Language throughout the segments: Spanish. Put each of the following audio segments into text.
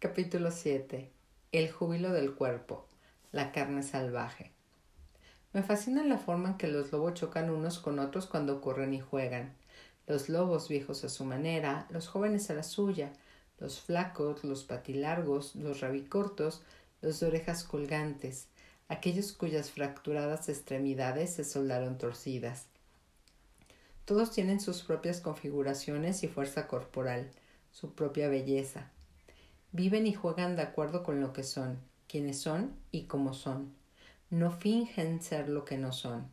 Capítulo 7. El júbilo del cuerpo. La carne salvaje. Me fascina la forma en que los lobos chocan unos con otros cuando corren y juegan. Los lobos viejos a su manera, los jóvenes a la suya, los flacos, los patilargos, los rabicortos, los de orejas colgantes, aquellos cuyas fracturadas extremidades se soldaron torcidas. Todos tienen sus propias configuraciones y fuerza corporal, su propia belleza. Viven y juegan de acuerdo con lo que son, quienes son y cómo son. No fingen ser lo que no son.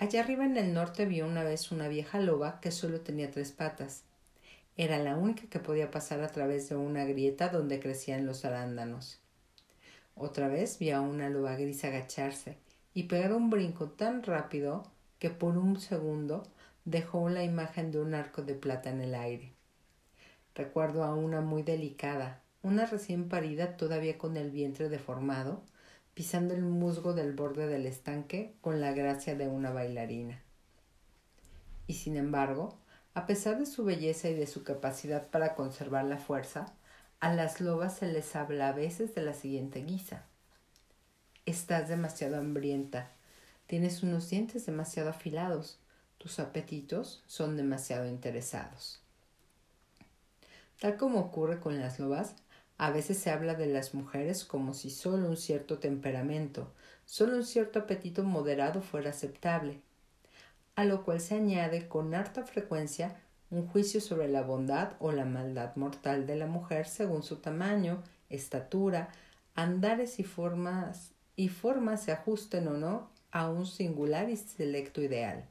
Allá arriba en el norte vio una vez una vieja loba que solo tenía tres patas. Era la única que podía pasar a través de una grieta donde crecían los arándanos. Otra vez vio a una loba gris agacharse y pegar un brinco tan rápido que por un segundo dejó la imagen de un arco de plata en el aire. Recuerdo a una muy delicada, una recién parida todavía con el vientre deformado, pisando el musgo del borde del estanque con la gracia de una bailarina. Y sin embargo, a pesar de su belleza y de su capacidad para conservar la fuerza, a las lobas se les habla a veces de la siguiente guisa. Estás demasiado hambrienta, tienes unos dientes demasiado afilados, tus apetitos son demasiado interesados. Tal como ocurre con las lobas, a veces se habla de las mujeres como si solo un cierto temperamento, solo un cierto apetito moderado fuera aceptable, a lo cual se añade con harta frecuencia un juicio sobre la bondad o la maldad mortal de la mujer según su tamaño, estatura, andares y formas y formas se ajusten o no a un singular y selecto ideal.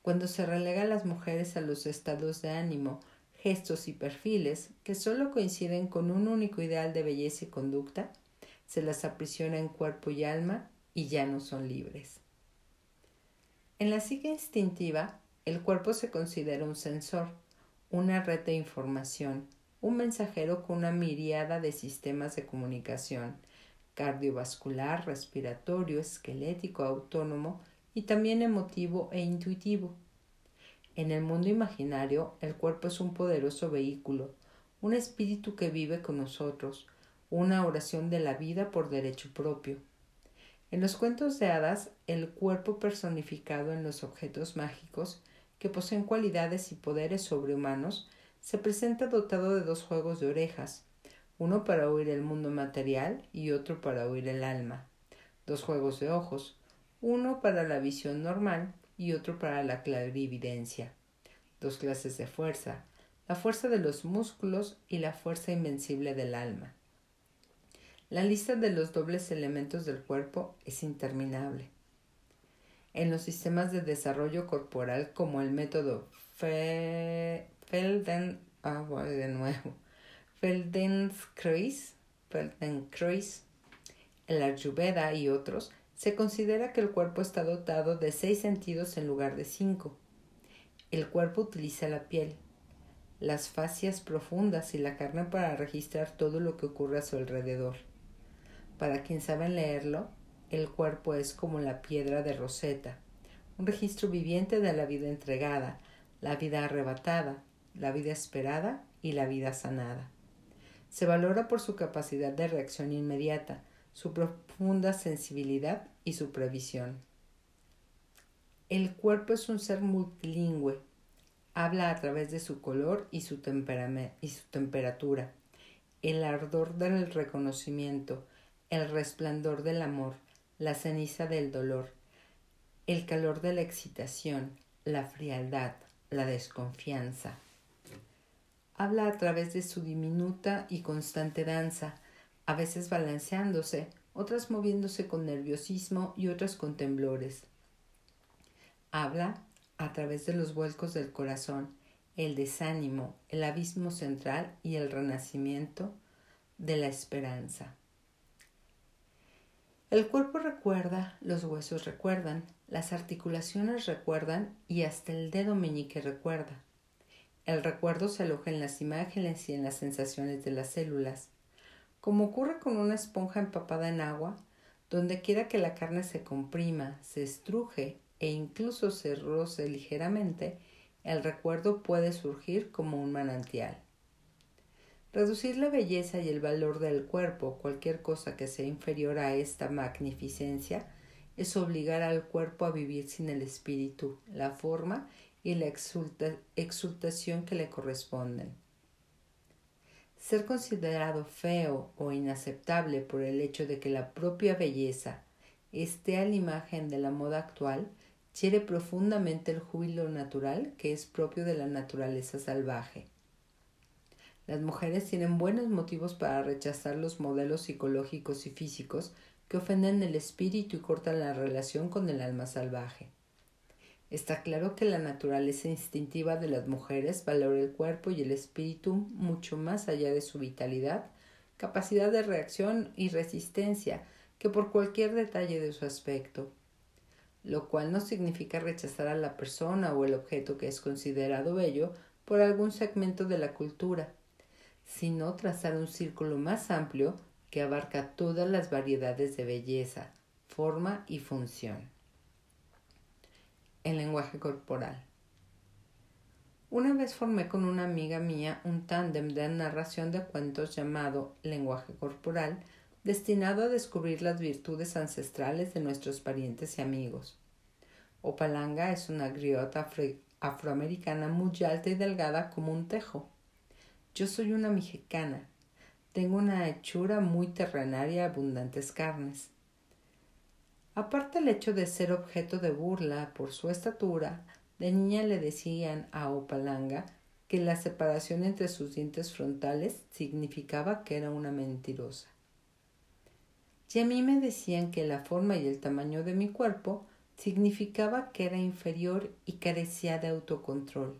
Cuando se relega a las mujeres a los estados de ánimo gestos y perfiles que solo coinciden con un único ideal de belleza y conducta, se las aprisiona en cuerpo y alma y ya no son libres. En la psique instintiva, el cuerpo se considera un sensor, una red de información, un mensajero con una miriada de sistemas de comunicación, cardiovascular, respiratorio, esquelético, autónomo y también emotivo e intuitivo. En el mundo imaginario, el cuerpo es un poderoso vehículo, un espíritu que vive con nosotros, una oración de la vida por derecho propio. En los cuentos de hadas, el cuerpo personificado en los objetos mágicos, que poseen cualidades y poderes sobrehumanos, se presenta dotado de dos juegos de orejas, uno para oír el mundo material y otro para oír el alma, dos juegos de ojos, uno para la visión normal y otro para la clarividencia. Dos clases de fuerza, la fuerza de los músculos y la fuerza invencible del alma. La lista de los dobles elementos del cuerpo es interminable. En los sistemas de desarrollo corporal como el método Felden, ah, de nuevo, Feldenkrais, Feldenkrais, el Ayurveda y otros, se considera que el cuerpo está dotado de seis sentidos en lugar de cinco. El cuerpo utiliza la piel, las fascias profundas y la carne para registrar todo lo que ocurre a su alrededor. Para quien sabe leerlo, el cuerpo es como la piedra de Rosetta, un registro viviente de la vida entregada, la vida arrebatada, la vida esperada y la vida sanada. Se valora por su capacidad de reacción inmediata, su profunda sensibilidad y su previsión. El cuerpo es un ser multilingüe. Habla a través de su color y su, temperatura, el ardor del reconocimiento, el resplandor del amor, la ceniza del dolor, el calor de la excitación, la frialdad, la desconfianza. Habla a través de su diminuta y constante danza, a veces balanceándose, otras moviéndose con nerviosismo y otras con temblores. Habla a través de los vuelcos del corazón, el desánimo, el abismo central y el renacimiento de la esperanza. El cuerpo recuerda, los huesos recuerdan, las articulaciones recuerdan y hasta el dedo meñique recuerda. El recuerdo se aloja en las imágenes y en las sensaciones de las células. Como ocurre con una esponja empapada en agua, donde quiera que la carne se comprima, se estruje e incluso se roce ligeramente, el recuerdo puede surgir como un manantial. Reducir la belleza y el valor del cuerpo, cualquier cosa que sea inferior a esta magnificencia, es obligar al cuerpo a vivir sin el espíritu, la forma y la exultación que le corresponden. Ser considerado feo o inaceptable por el hecho de que la propia belleza esté a la imagen de la moda actual hiere profundamente el júbilo natural que es propio de la naturaleza salvaje. Las mujeres tienen buenos motivos para rechazar los modelos psicológicos y físicos que ofenden el espíritu y cortan la relación con el alma salvaje. Está claro que la naturaleza instintiva de las mujeres valora el cuerpo y el espíritu mucho más allá de su vitalidad, capacidad de reacción y resistencia que por cualquier detalle de su aspecto, lo cual no significa rechazar a la persona o el objeto que es considerado bello por algún segmento de la cultura, sino trazar un círculo más amplio que abarca todas las variedades de belleza, forma y función el lenguaje corporal. Una vez formé con una amiga mía un tándem de narración de cuentos llamado lenguaje corporal, destinado a descubrir las virtudes ancestrales de nuestros parientes y amigos. Opalanga es una griota afroamericana muy alta y delgada como un tejo. Yo soy una mexicana. Tengo una hechura muy terrenaria y abundantes carnes. Aparte el hecho de ser objeto de burla por su estatura, de niña le decían a Opalanga que la separación entre sus dientes frontales significaba que era una mentirosa. Y a mí me decían que la forma y el tamaño de mi cuerpo significaba que era inferior y carecía de autocontrol.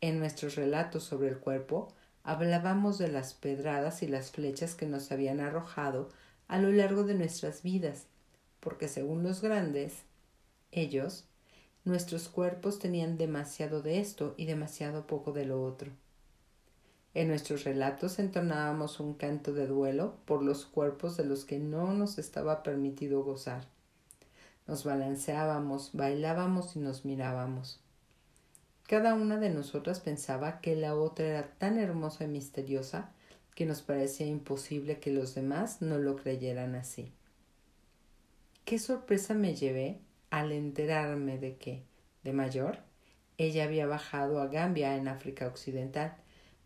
En nuestros relatos sobre el cuerpo hablábamos de las pedradas y las flechas que nos habían arrojado a lo largo de nuestras vidas porque según los grandes, ellos, nuestros cuerpos tenían demasiado de esto y demasiado poco de lo otro. En nuestros relatos entonábamos un canto de duelo por los cuerpos de los que no nos estaba permitido gozar. Nos balanceábamos, bailábamos y nos mirábamos. Cada una de nosotras pensaba que la otra era tan hermosa y misteriosa que nos parecía imposible que los demás no lo creyeran así. Qué sorpresa me llevé al enterarme de que, de mayor, ella había bajado a Gambia en África Occidental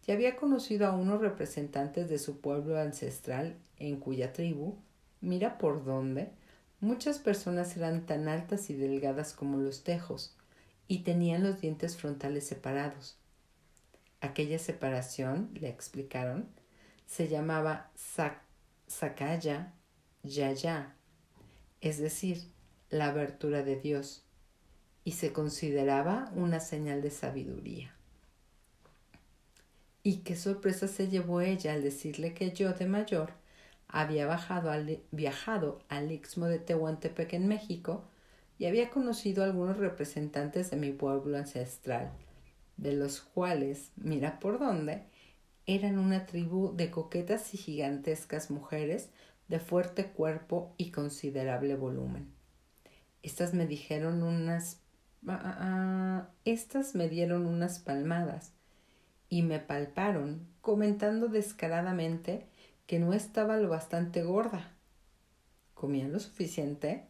y había conocido a unos representantes de su pueblo ancestral en cuya tribu, mira por dónde, muchas personas eran tan altas y delgadas como los tejos y tenían los dientes frontales separados. Aquella separación, le explicaron, se llamaba Sakaya Yaya es decir, la abertura de Dios, y se consideraba una señal de sabiduría. Y qué sorpresa se llevó ella al decirle que yo de mayor había viajado al istmo de Tehuantepec en México y había conocido a algunos representantes de mi pueblo ancestral, de los cuales, mira por dónde, eran una tribu de coquetas y gigantescas mujeres de fuerte cuerpo y considerable volumen. Estas me dijeron unas ah, ah, ah, estas me dieron unas palmadas y me palparon, comentando descaradamente que no estaba lo bastante gorda. ¿Comía lo suficiente?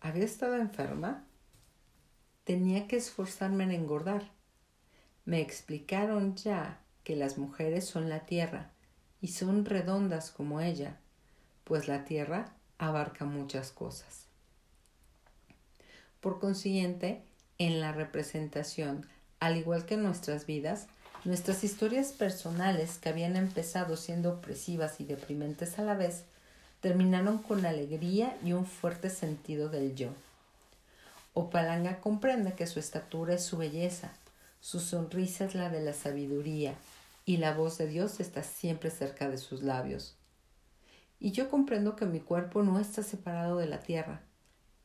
¿Había estado enferma? Tenía que esforzarme en engordar. Me explicaron ya que las mujeres son la tierra y son redondas como ella, pues la tierra abarca muchas cosas. Por consiguiente, en la representación, al igual que en nuestras vidas, nuestras historias personales, que habían empezado siendo opresivas y deprimentes a la vez, terminaron con alegría y un fuerte sentido del yo. Opalanga comprende que su estatura es su belleza, su sonrisa es la de la sabiduría, y la voz de Dios está siempre cerca de sus labios. Y yo comprendo que mi cuerpo no está separado de la tierra,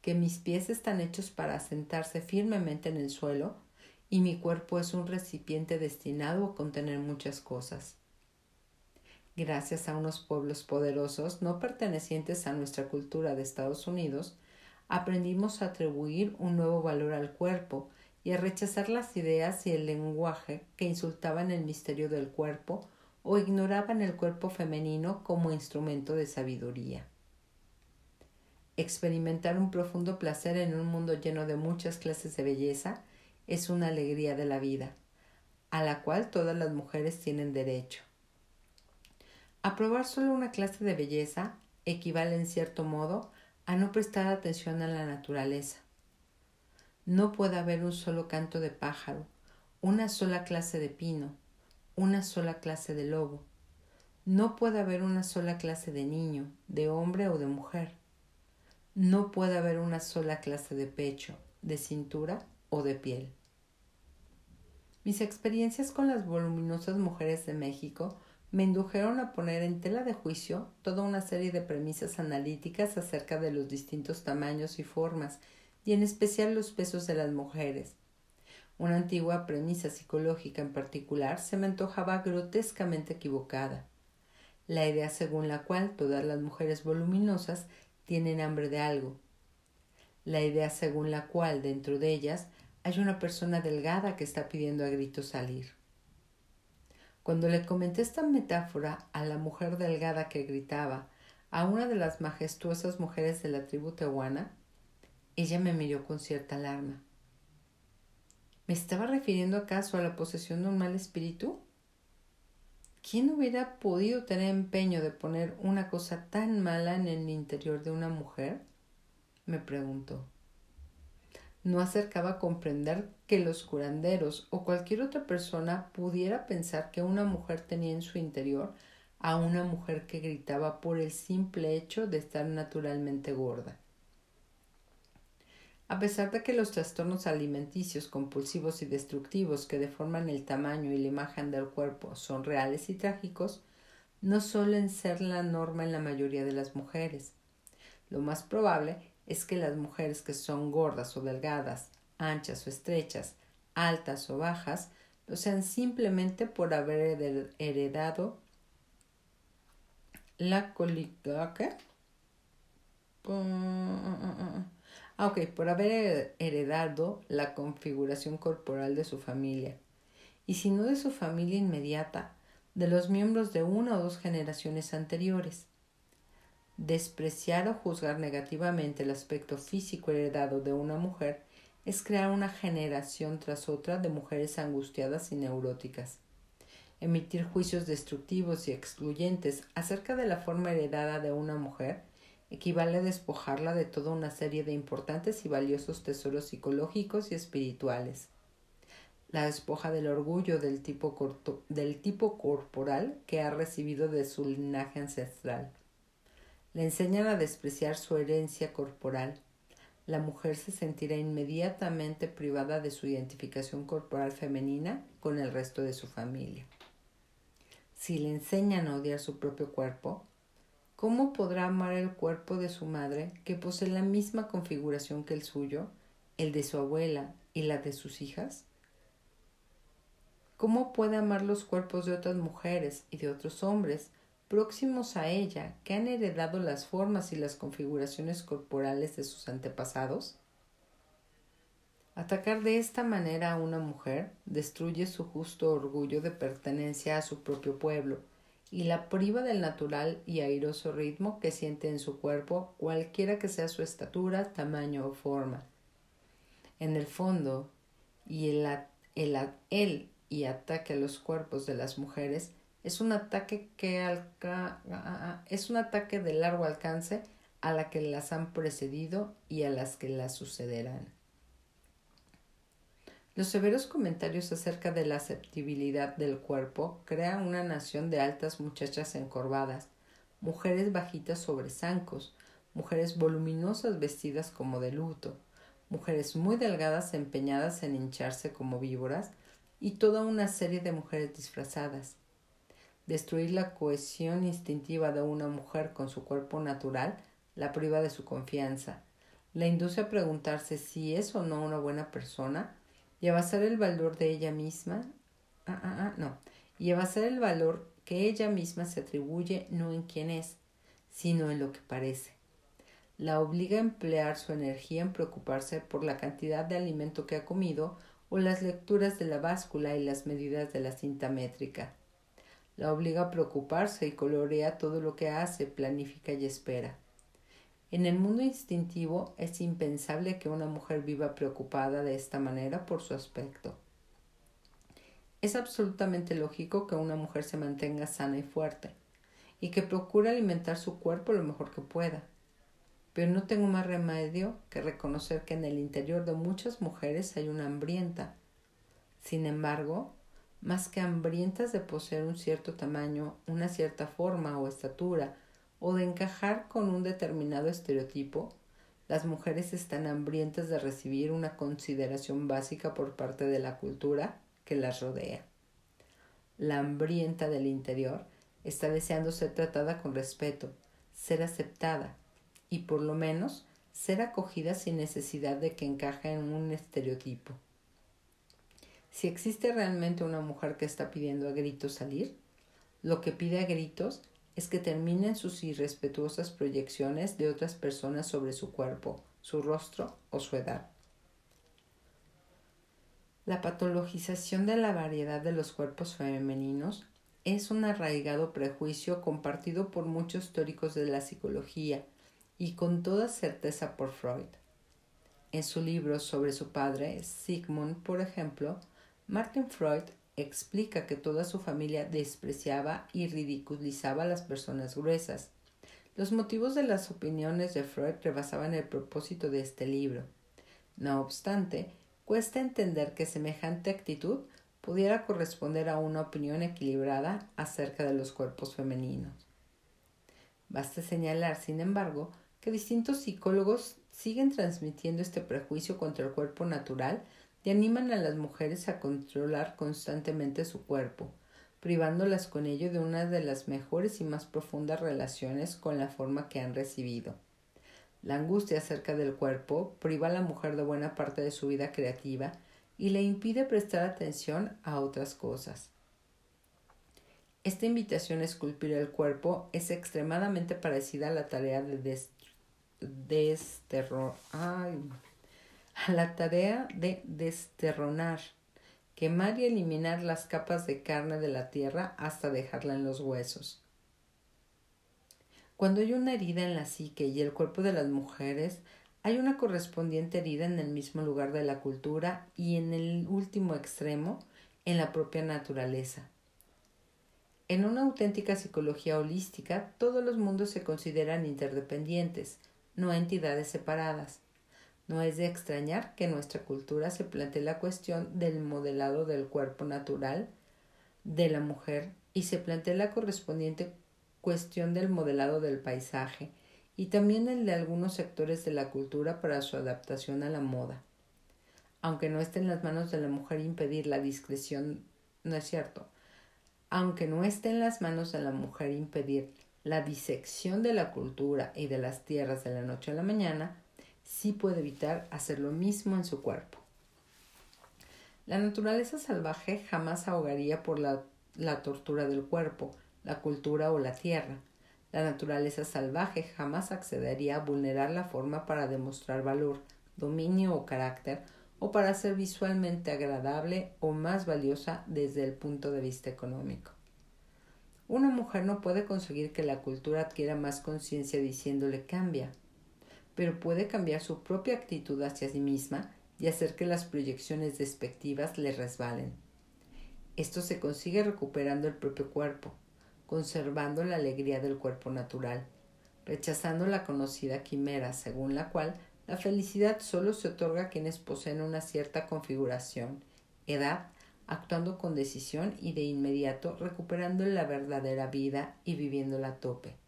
que mis pies están hechos para sentarse firmemente en el suelo y mi cuerpo es un recipiente destinado a contener muchas cosas. Gracias a unos pueblos poderosos no pertenecientes a nuestra cultura de Estados Unidos, aprendimos a atribuir un nuevo valor al cuerpo y a rechazar las ideas y el lenguaje que insultaban el misterio del cuerpo o ignoraban el cuerpo femenino como instrumento de sabiduría. Experimentar un profundo placer en un mundo lleno de muchas clases de belleza es una alegría de la vida, a la cual todas las mujeres tienen derecho. Aprobar solo una clase de belleza equivale en cierto modo a no prestar atención a la naturaleza. No puede haber un solo canto de pájaro, una sola clase de pino, una sola clase de lobo. No puede haber una sola clase de niño, de hombre o de mujer. No puede haber una sola clase de pecho, de cintura o de piel. Mis experiencias con las voluminosas mujeres de México me indujeron a poner en tela de juicio toda una serie de premisas analíticas acerca de los distintos tamaños y formas, y en especial los pesos de las mujeres. Una antigua premisa psicológica en particular se me antojaba grotescamente equivocada. La idea según la cual todas las mujeres voluminosas tienen hambre de algo. La idea según la cual dentro de ellas hay una persona delgada que está pidiendo a gritos salir. Cuando le comenté esta metáfora a la mujer delgada que gritaba, a una de las majestuosas mujeres de la tribu tehuana, ella me miró con cierta alarma. ¿Me estaba refiriendo acaso a la posesión de un mal espíritu? ¿Quién hubiera podido tener empeño de poner una cosa tan mala en el interior de una mujer? me preguntó no acercaba a comprender que los curanderos o cualquier otra persona pudiera pensar que una mujer tenía en su interior a una mujer que gritaba por el simple hecho de estar naturalmente gorda. A pesar de que los trastornos alimenticios compulsivos y destructivos que deforman el tamaño y la imagen del cuerpo son reales y trágicos, no suelen ser la norma en la mayoría de las mujeres. Lo más probable es que las mujeres que son gordas o delgadas, anchas o estrechas, altas o bajas, lo sean simplemente por haber heredado la colica. Ah, ok, por haber heredado la configuración corporal de su familia. Y si no de su familia inmediata, de los miembros de una o dos generaciones anteriores. Despreciar o juzgar negativamente el aspecto físico heredado de una mujer es crear una generación tras otra de mujeres angustiadas y neuróticas. Emitir juicios destructivos y excluyentes acerca de la forma heredada de una mujer equivale a despojarla de toda una serie de importantes y valiosos tesoros psicológicos y espirituales. La despoja del orgullo del tipo, del tipo corporal que ha recibido de su linaje ancestral le enseñan a despreciar su herencia corporal. La mujer se sentirá inmediatamente privada de su identificación corporal femenina con el resto de su familia. Si le enseñan a odiar su propio cuerpo, ¿cómo podrá amar el cuerpo de su madre que posee la misma configuración que el suyo, el de su abuela y la de sus hijas? ¿Cómo puede amar los cuerpos de otras mujeres y de otros hombres próximos a ella que han heredado las formas y las configuraciones corporales de sus antepasados? Atacar de esta manera a una mujer destruye su justo orgullo de pertenencia a su propio pueblo y la priva del natural y airoso ritmo que siente en su cuerpo cualquiera que sea su estatura, tamaño o forma. En el fondo, y el, el, el y ataque a los cuerpos de las mujeres es un ataque que es un ataque de largo alcance a la que las han precedido y a las que las sucederán. Los severos comentarios acerca de la aceptabilidad del cuerpo crean una nación de altas muchachas encorvadas, mujeres bajitas sobre zancos, mujeres voluminosas vestidas como de luto, mujeres muy delgadas empeñadas en hincharse como víboras y toda una serie de mujeres disfrazadas, Destruir la cohesión instintiva de una mujer con su cuerpo natural la priva de su confianza, la induce a preguntarse si es o no una buena persona y a basar el valor de ella misma, ah, ah, ah, no, y el valor que ella misma se atribuye no en quién es, sino en lo que parece. La obliga a emplear su energía en preocuparse por la cantidad de alimento que ha comido o las lecturas de la báscula y las medidas de la cinta métrica la obliga a preocuparse y colorea todo lo que hace, planifica y espera. En el mundo instintivo es impensable que una mujer viva preocupada de esta manera por su aspecto. Es absolutamente lógico que una mujer se mantenga sana y fuerte, y que procure alimentar su cuerpo lo mejor que pueda. Pero no tengo más remedio que reconocer que en el interior de muchas mujeres hay una hambrienta. Sin embargo, más que hambrientas de poseer un cierto tamaño, una cierta forma o estatura, o de encajar con un determinado estereotipo, las mujeres están hambrientas de recibir una consideración básica por parte de la cultura que las rodea. La hambrienta del interior está deseando ser tratada con respeto, ser aceptada y por lo menos ser acogida sin necesidad de que encaje en un estereotipo. Si existe realmente una mujer que está pidiendo a gritos salir, lo que pide a gritos es que terminen sus irrespetuosas proyecciones de otras personas sobre su cuerpo, su rostro o su edad. La patologización de la variedad de los cuerpos femeninos es un arraigado prejuicio compartido por muchos teóricos de la psicología y con toda certeza por Freud. En su libro sobre su padre, Sigmund, por ejemplo, Martin Freud explica que toda su familia despreciaba y ridiculizaba a las personas gruesas. Los motivos de las opiniones de Freud rebasaban el propósito de este libro. No obstante, cuesta entender que semejante actitud pudiera corresponder a una opinión equilibrada acerca de los cuerpos femeninos. Basta señalar, sin embargo, que distintos psicólogos siguen transmitiendo este prejuicio contra el cuerpo natural y animan a las mujeres a controlar constantemente su cuerpo, privándolas con ello de una de las mejores y más profundas relaciones con la forma que han recibido. La angustia acerca del cuerpo priva a la mujer de buena parte de su vida creativa y le impide prestar atención a otras cosas. Esta invitación a esculpir el cuerpo es extremadamente parecida a la tarea de desterro a la tarea de desterronar, quemar y eliminar las capas de carne de la tierra hasta dejarla en los huesos. Cuando hay una herida en la psique y el cuerpo de las mujeres, hay una correspondiente herida en el mismo lugar de la cultura y en el último extremo, en la propia naturaleza. En una auténtica psicología holística, todos los mundos se consideran interdependientes, no entidades separadas. No es de extrañar que en nuestra cultura se plantee la cuestión del modelado del cuerpo natural de la mujer y se plantee la correspondiente cuestión del modelado del paisaje y también el de algunos sectores de la cultura para su adaptación a la moda. Aunque no esté en las manos de la mujer impedir la discreción, no es cierto. Aunque no esté en las manos de la mujer impedir la disección de la cultura y de las tierras de la noche a la mañana, sí puede evitar hacer lo mismo en su cuerpo. La naturaleza salvaje jamás ahogaría por la, la tortura del cuerpo, la cultura o la tierra. La naturaleza salvaje jamás accedería a vulnerar la forma para demostrar valor, dominio o carácter, o para ser visualmente agradable o más valiosa desde el punto de vista económico. Una mujer no puede conseguir que la cultura adquiera más conciencia diciéndole cambia, pero puede cambiar su propia actitud hacia sí misma y hacer que las proyecciones despectivas le resbalen. Esto se consigue recuperando el propio cuerpo, conservando la alegría del cuerpo natural, rechazando la conocida quimera según la cual la felicidad solo se otorga a quienes poseen una cierta configuración, edad, actuando con decisión y de inmediato recuperando la verdadera vida y viviéndola a tope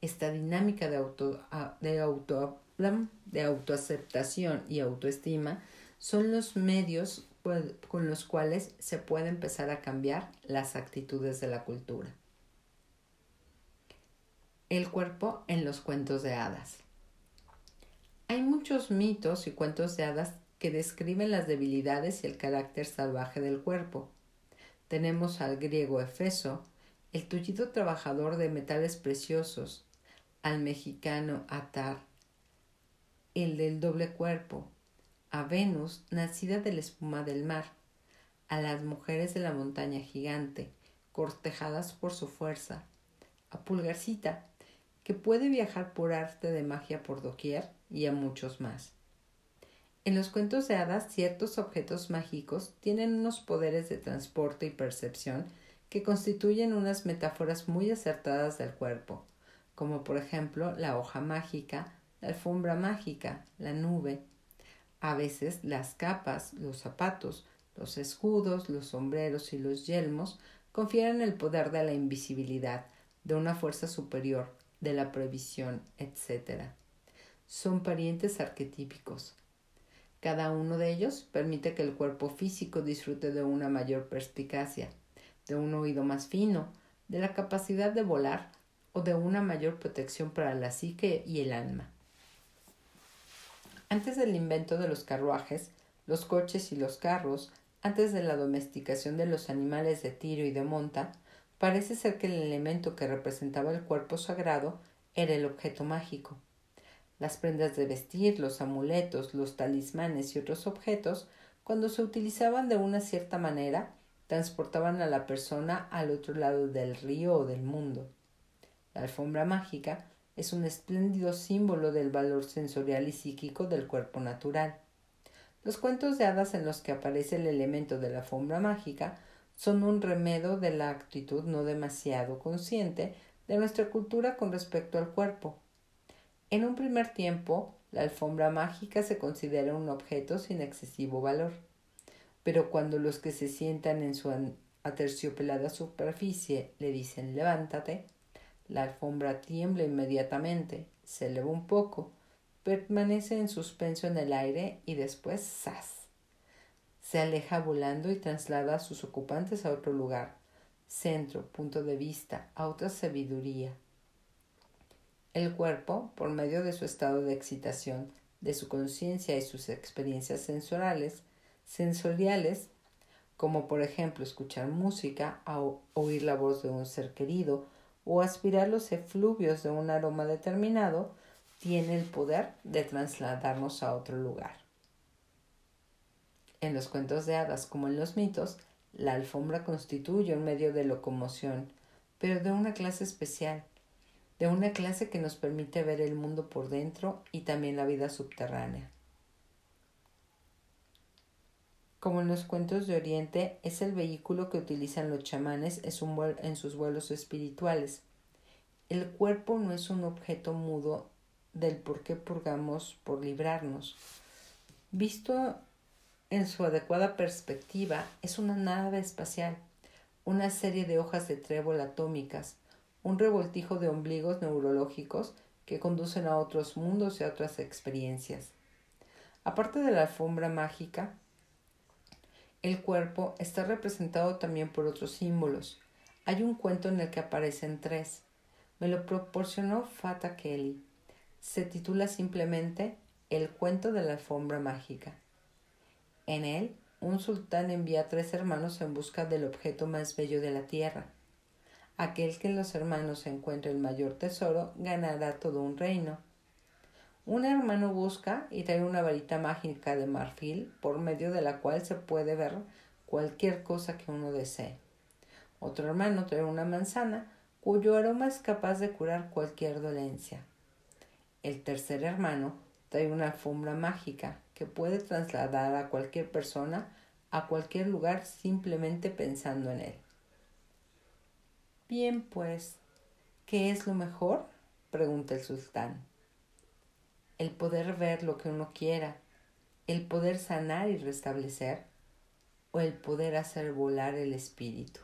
esta dinámica de, auto, de, auto, de autoaceptación y autoestima son los medios con los cuales se puede empezar a cambiar las actitudes de la cultura. El cuerpo en los cuentos de hadas. Hay muchos mitos y cuentos de hadas que describen las debilidades y el carácter salvaje del cuerpo. Tenemos al griego Efeso, el tullido trabajador de metales preciosos, al mexicano Atar, el del doble cuerpo, a Venus, nacida de la espuma del mar, a las mujeres de la montaña gigante, cortejadas por su fuerza, a Pulgarcita, que puede viajar por arte de magia por doquier, y a muchos más. En los cuentos de hadas, ciertos objetos mágicos tienen unos poderes de transporte y percepción que constituyen unas metáforas muy acertadas del cuerpo, como por ejemplo la hoja mágica, la alfombra mágica, la nube. A veces las capas, los zapatos, los escudos, los sombreros y los yelmos confieren el poder de la invisibilidad, de una fuerza superior, de la previsión, etc. Son parientes arquetípicos. Cada uno de ellos permite que el cuerpo físico disfrute de una mayor perspicacia, de un oído más fino, de la capacidad de volar o de una mayor protección para la psique y el alma. Antes del invento de los carruajes, los coches y los carros, antes de la domesticación de los animales de tiro y de monta, parece ser que el elemento que representaba el cuerpo sagrado era el objeto mágico. Las prendas de vestir, los amuletos, los talismanes y otros objetos, cuando se utilizaban de una cierta manera, transportaban a la persona al otro lado del río o del mundo. La alfombra mágica es un espléndido símbolo del valor sensorial y psíquico del cuerpo natural. Los cuentos de hadas en los que aparece el elemento de la alfombra mágica son un remedo de la actitud no demasiado consciente de nuestra cultura con respecto al cuerpo. En un primer tiempo, la alfombra mágica se considera un objeto sin excesivo valor pero cuando los que se sientan en su aterciopelada superficie le dicen levántate, la alfombra tiembla inmediatamente, se eleva un poco, permanece en suspenso en el aire y después ¡zas! Se aleja volando y traslada a sus ocupantes a otro lugar, centro, punto de vista, a otra sabiduría. El cuerpo, por medio de su estado de excitación, de su conciencia y sus experiencias sensoriales, sensoriales, como por ejemplo escuchar música, oír la voz de un ser querido o aspirar los efluvios de un aroma determinado, tiene el poder de trasladarnos a otro lugar. En los cuentos de hadas como en los mitos, la alfombra constituye un medio de locomoción, pero de una clase especial, de una clase que nos permite ver el mundo por dentro y también la vida subterránea como en los cuentos de Oriente, es el vehículo que utilizan los chamanes en sus vuelos espirituales. El cuerpo no es un objeto mudo del por qué purgamos por librarnos. Visto en su adecuada perspectiva, es una nave espacial, una serie de hojas de trébol atómicas, un revoltijo de ombligos neurológicos que conducen a otros mundos y a otras experiencias. Aparte de la alfombra mágica, el cuerpo está representado también por otros símbolos. Hay un cuento en el que aparecen tres. Me lo proporcionó Fata Kelly. Se titula simplemente El cuento de la alfombra mágica. En él, un sultán envía a tres hermanos en busca del objeto más bello de la tierra. Aquel que en los hermanos encuentre el mayor tesoro ganará todo un reino. Un hermano busca y trae una varita mágica de marfil por medio de la cual se puede ver cualquier cosa que uno desee. Otro hermano trae una manzana cuyo aroma es capaz de curar cualquier dolencia. El tercer hermano trae una alfombra mágica que puede trasladar a cualquier persona a cualquier lugar simplemente pensando en él. Bien, pues, ¿qué es lo mejor? pregunta el sultán el poder ver lo que uno quiera, el poder sanar y restablecer, o el poder hacer volar el espíritu.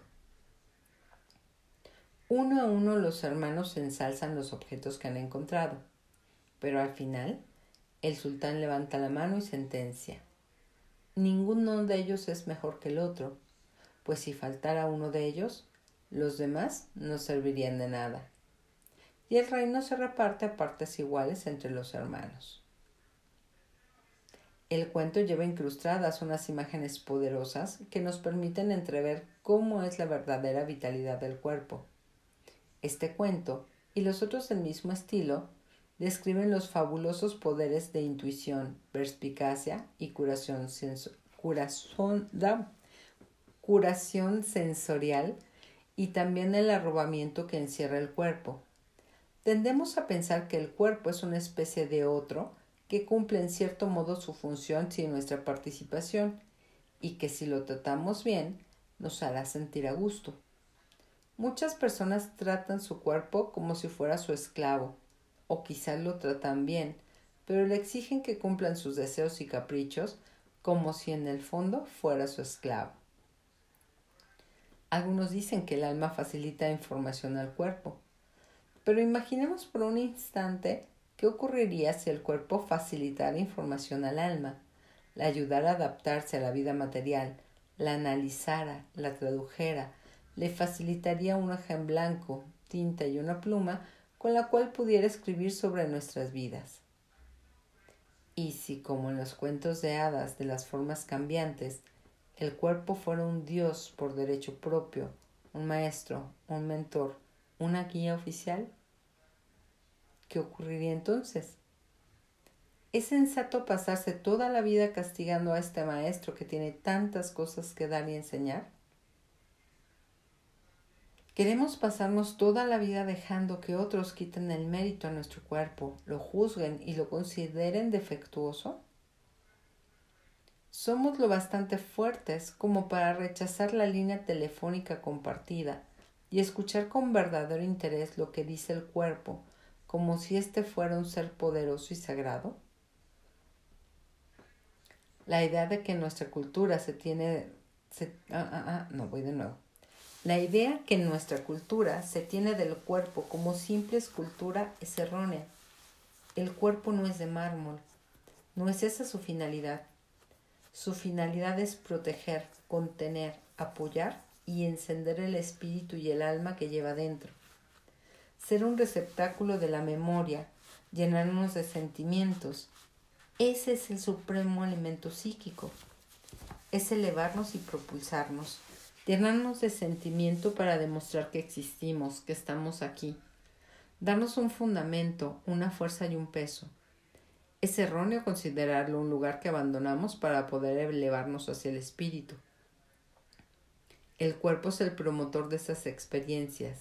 Uno a uno los hermanos ensalzan los objetos que han encontrado, pero al final el sultán levanta la mano y sentencia. Ninguno de ellos es mejor que el otro, pues si faltara uno de ellos, los demás no servirían de nada y el reino se reparte a partes iguales entre los hermanos. El cuento lleva incrustadas unas imágenes poderosas que nos permiten entrever cómo es la verdadera vitalidad del cuerpo. Este cuento y los otros del mismo estilo describen los fabulosos poderes de intuición, perspicacia y curación, curación sensorial y también el arrobamiento que encierra el cuerpo. Tendemos a pensar que el cuerpo es una especie de otro que cumple en cierto modo su función sin nuestra participación y que si lo tratamos bien nos hará sentir a gusto. Muchas personas tratan su cuerpo como si fuera su esclavo, o quizás lo tratan bien, pero le exigen que cumplan sus deseos y caprichos como si en el fondo fuera su esclavo. Algunos dicen que el alma facilita información al cuerpo, pero imaginemos por un instante qué ocurriría si el cuerpo facilitara información al alma, la ayudara a adaptarse a la vida material, la analizara, la tradujera, le facilitaría un hoja en blanco, tinta y una pluma con la cual pudiera escribir sobre nuestras vidas. Y si, como en los cuentos de hadas de las formas cambiantes, el cuerpo fuera un dios por derecho propio, un maestro, un mentor, una guía oficial, ¿qué ocurriría entonces? ¿Es sensato pasarse toda la vida castigando a este maestro que tiene tantas cosas que dar y enseñar? Queremos pasarnos toda la vida dejando que otros quiten el mérito a nuestro cuerpo, lo juzguen y lo consideren defectuoso. Somos lo bastante fuertes como para rechazar la línea telefónica compartida y escuchar con verdadero interés lo que dice el cuerpo, como si éste fuera un ser poderoso y sagrado. La idea de que nuestra cultura se tiene... ah, ah, ah, no, voy de nuevo la idea que nuestra cultura se tiene del cuerpo como simple escultura es errónea. El cuerpo no es de mármol, no es esa su finalidad. Su finalidad es proteger, contener, apoyar y encender el espíritu y el alma que lleva dentro. Ser un receptáculo de la memoria, llenarnos de sentimientos. Ese es el supremo alimento psíquico. Es elevarnos y propulsarnos llenarnos de sentimiento para demostrar que existimos, que estamos aquí, darnos un fundamento, una fuerza y un peso. Es erróneo considerarlo un lugar que abandonamos para poder elevarnos hacia el espíritu. El cuerpo es el promotor de esas experiencias.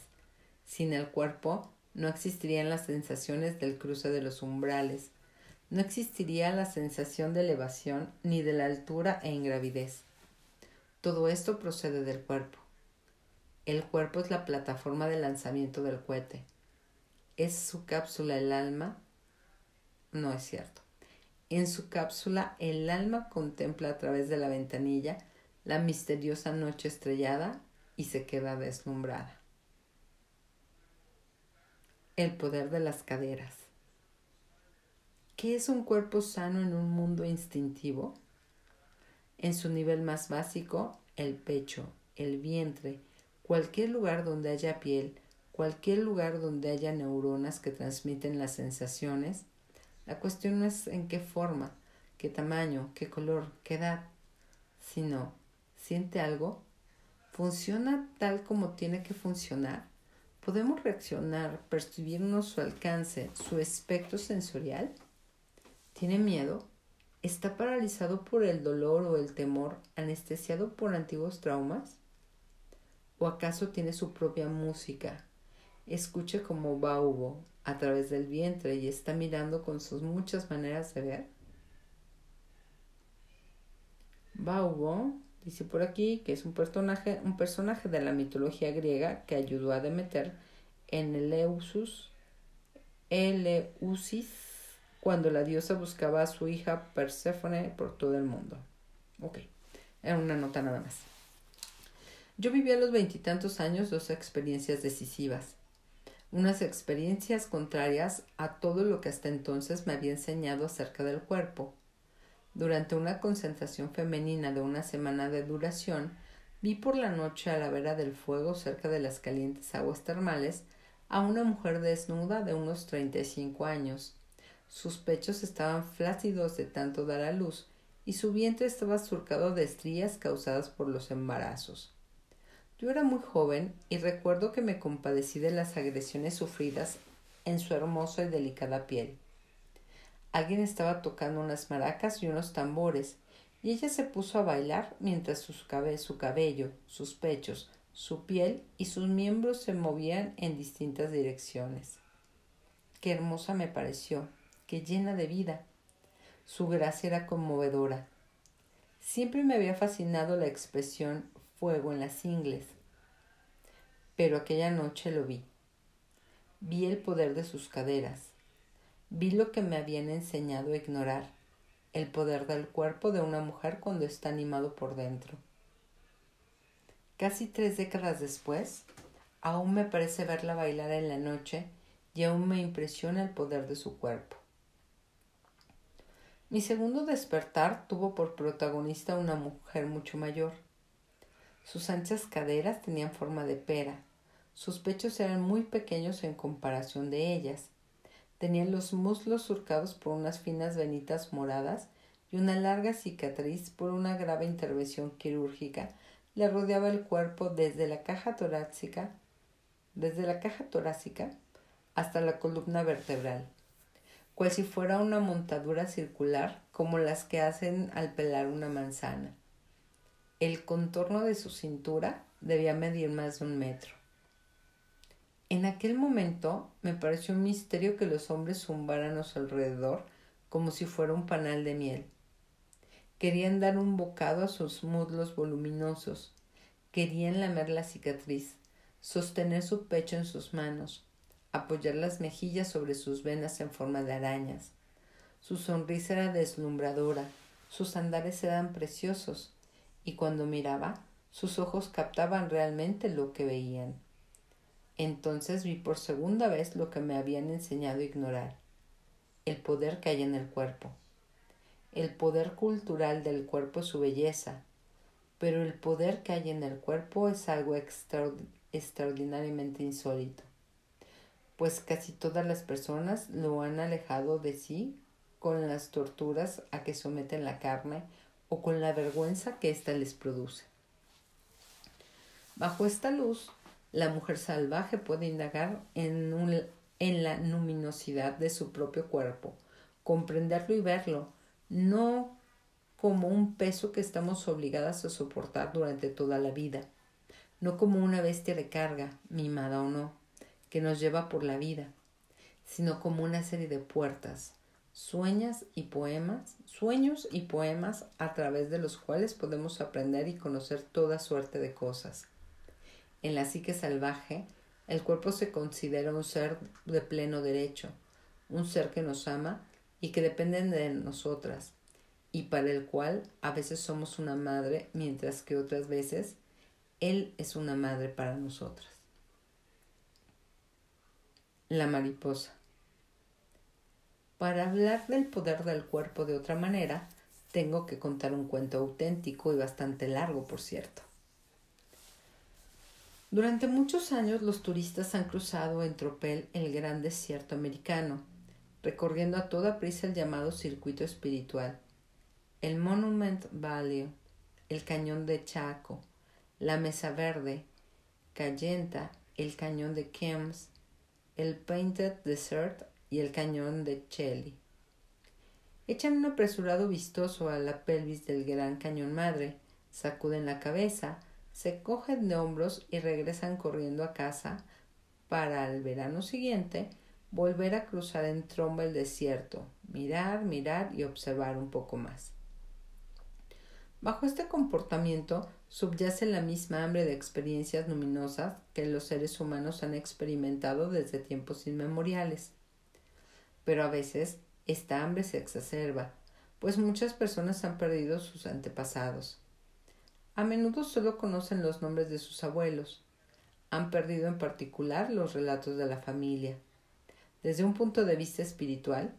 Sin el cuerpo no existirían las sensaciones del cruce de los umbrales, no existiría la sensación de elevación ni de la altura e ingravidez. Todo esto procede del cuerpo. El cuerpo es la plataforma de lanzamiento del cohete. ¿Es su cápsula el alma? No es cierto. En su cápsula el alma contempla a través de la ventanilla la misteriosa noche estrellada y se queda deslumbrada. El poder de las caderas. ¿Qué es un cuerpo sano en un mundo instintivo? En su nivel más básico, el pecho, el vientre, cualquier lugar donde haya piel, cualquier lugar donde haya neuronas que transmiten las sensaciones, la cuestión no es en qué forma, qué tamaño, qué color, qué edad, sino, ¿siente algo? ¿Funciona tal como tiene que funcionar? ¿Podemos reaccionar, percibirnos su alcance, su espectro sensorial? ¿Tiene miedo? ¿Está paralizado por el dolor o el temor, anestesiado por antiguos traumas? ¿O acaso tiene su propia música? Escucha como Baubo a través del vientre y está mirando con sus muchas maneras de ver. Baubo dice por aquí que es un personaje, un personaje de la mitología griega que ayudó a Demeter en Eleusis, Eleusis cuando la diosa buscaba a su hija Perséfone por todo el mundo. Ok, era una nota nada más. Yo viví a los veintitantos años dos experiencias decisivas, unas experiencias contrarias a todo lo que hasta entonces me había enseñado acerca del cuerpo. Durante una concentración femenina de una semana de duración, vi por la noche a la vera del fuego cerca de las calientes aguas termales a una mujer desnuda de unos treinta y cinco años, sus pechos estaban flácidos de tanto dar a luz y su vientre estaba surcado de estrías causadas por los embarazos. Yo era muy joven y recuerdo que me compadecí de las agresiones sufridas en su hermosa y delicada piel. Alguien estaba tocando unas maracas y unos tambores, y ella se puso a bailar mientras su cabello, sus pechos, su piel y sus miembros se movían en distintas direcciones. Qué hermosa me pareció, qué llena de vida. Su gracia era conmovedora. Siempre me había fascinado la expresión fuego en las ingles. Pero aquella noche lo vi. Vi el poder de sus caderas. Vi lo que me habían enseñado a ignorar, el poder del cuerpo de una mujer cuando está animado por dentro. Casi tres décadas después, aún me parece verla bailar en la noche y aún me impresiona el poder de su cuerpo. Mi segundo despertar tuvo por protagonista una mujer mucho mayor. Sus anchas caderas tenían forma de pera, sus pechos eran muy pequeños en comparación de ellas, tenían los muslos surcados por unas finas venitas moradas y una larga cicatriz por una grave intervención quirúrgica le rodeaba el cuerpo desde la caja torácica, desde la caja torácica hasta la columna vertebral, cual si fuera una montadura circular como las que hacen al pelar una manzana. El contorno de su cintura debía medir más de un metro. En aquel momento me pareció un misterio que los hombres zumbaran a su alrededor como si fuera un panal de miel. Querían dar un bocado a sus muslos voluminosos, querían lamer la cicatriz, sostener su pecho en sus manos, apoyar las mejillas sobre sus venas en forma de arañas. Su sonrisa era deslumbradora, sus andares eran preciosos, y cuando miraba, sus ojos captaban realmente lo que veían. Entonces vi por segunda vez lo que me habían enseñado a ignorar, el poder que hay en el cuerpo. El poder cultural del cuerpo es su belleza, pero el poder que hay en el cuerpo es algo extraordinariamente insólito, pues casi todas las personas lo han alejado de sí con las torturas a que someten la carne o con la vergüenza que ésta les produce. Bajo esta luz, la mujer salvaje puede indagar en, en la luminosidad de su propio cuerpo, comprenderlo y verlo, no como un peso que estamos obligadas a soportar durante toda la vida, no como una bestia de carga, mimada o no, que nos lleva por la vida, sino como una serie de puertas, sueños y poemas, sueños y poemas a través de los cuales podemos aprender y conocer toda suerte de cosas. En la psique salvaje, el cuerpo se considera un ser de pleno derecho, un ser que nos ama y que dependen de nosotras, y para el cual a veces somos una madre, mientras que otras veces Él es una madre para nosotras. La mariposa. Para hablar del poder del cuerpo de otra manera, tengo que contar un cuento auténtico y bastante largo, por cierto. Durante muchos años los turistas han cruzado en tropel el gran desierto americano, recorriendo a toda prisa el llamado circuito espiritual, el Monument Valley, el cañón de Chaco, la Mesa Verde, Cayenta, el cañón de Kems, el Painted Desert y el cañón de Chelly. Echan un apresurado vistoso a la pelvis del gran cañón madre, sacuden la cabeza, se cogen de hombros y regresan corriendo a casa para al verano siguiente volver a cruzar en tromba el desierto, mirar, mirar y observar un poco más. Bajo este comportamiento subyace la misma hambre de experiencias luminosas que los seres humanos han experimentado desde tiempos inmemoriales. Pero a veces esta hambre se exacerba, pues muchas personas han perdido sus antepasados. A menudo solo conocen los nombres de sus abuelos. Han perdido en particular los relatos de la familia. Desde un punto de vista espiritual,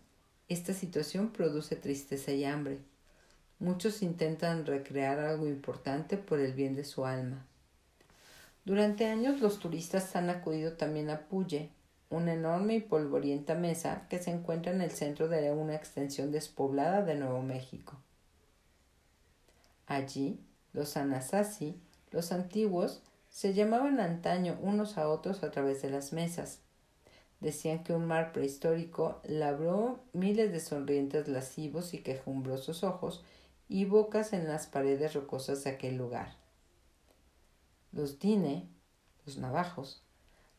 esta situación produce tristeza y hambre. Muchos intentan recrear algo importante por el bien de su alma. Durante años los turistas han acudido también a Puye, una enorme y polvorienta mesa que se encuentra en el centro de una extensión despoblada de Nuevo México. Allí, los Anasazi, los antiguos, se llamaban antaño unos a otros a través de las mesas, Decían que un mar prehistórico labró miles de sonrientes lascivos y quejumbrosos ojos y bocas en las paredes rocosas de aquel lugar. los Dine, los Navajos,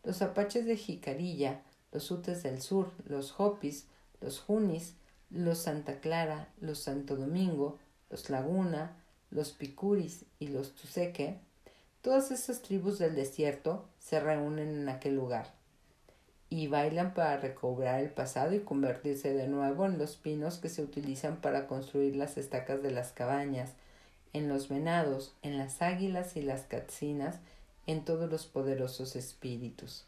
los Apaches de Jicarilla, los Utes del Sur, los Hopis, los Junis, los Santa Clara, los Santo Domingo, los Laguna, los Picuris y los Tuseque, todas esas tribus del desierto se reúnen en aquel lugar y bailan para recobrar el pasado y convertirse de nuevo en los pinos que se utilizan para construir las estacas de las cabañas, en los venados, en las águilas y las catsinas, en todos los poderosos espíritus.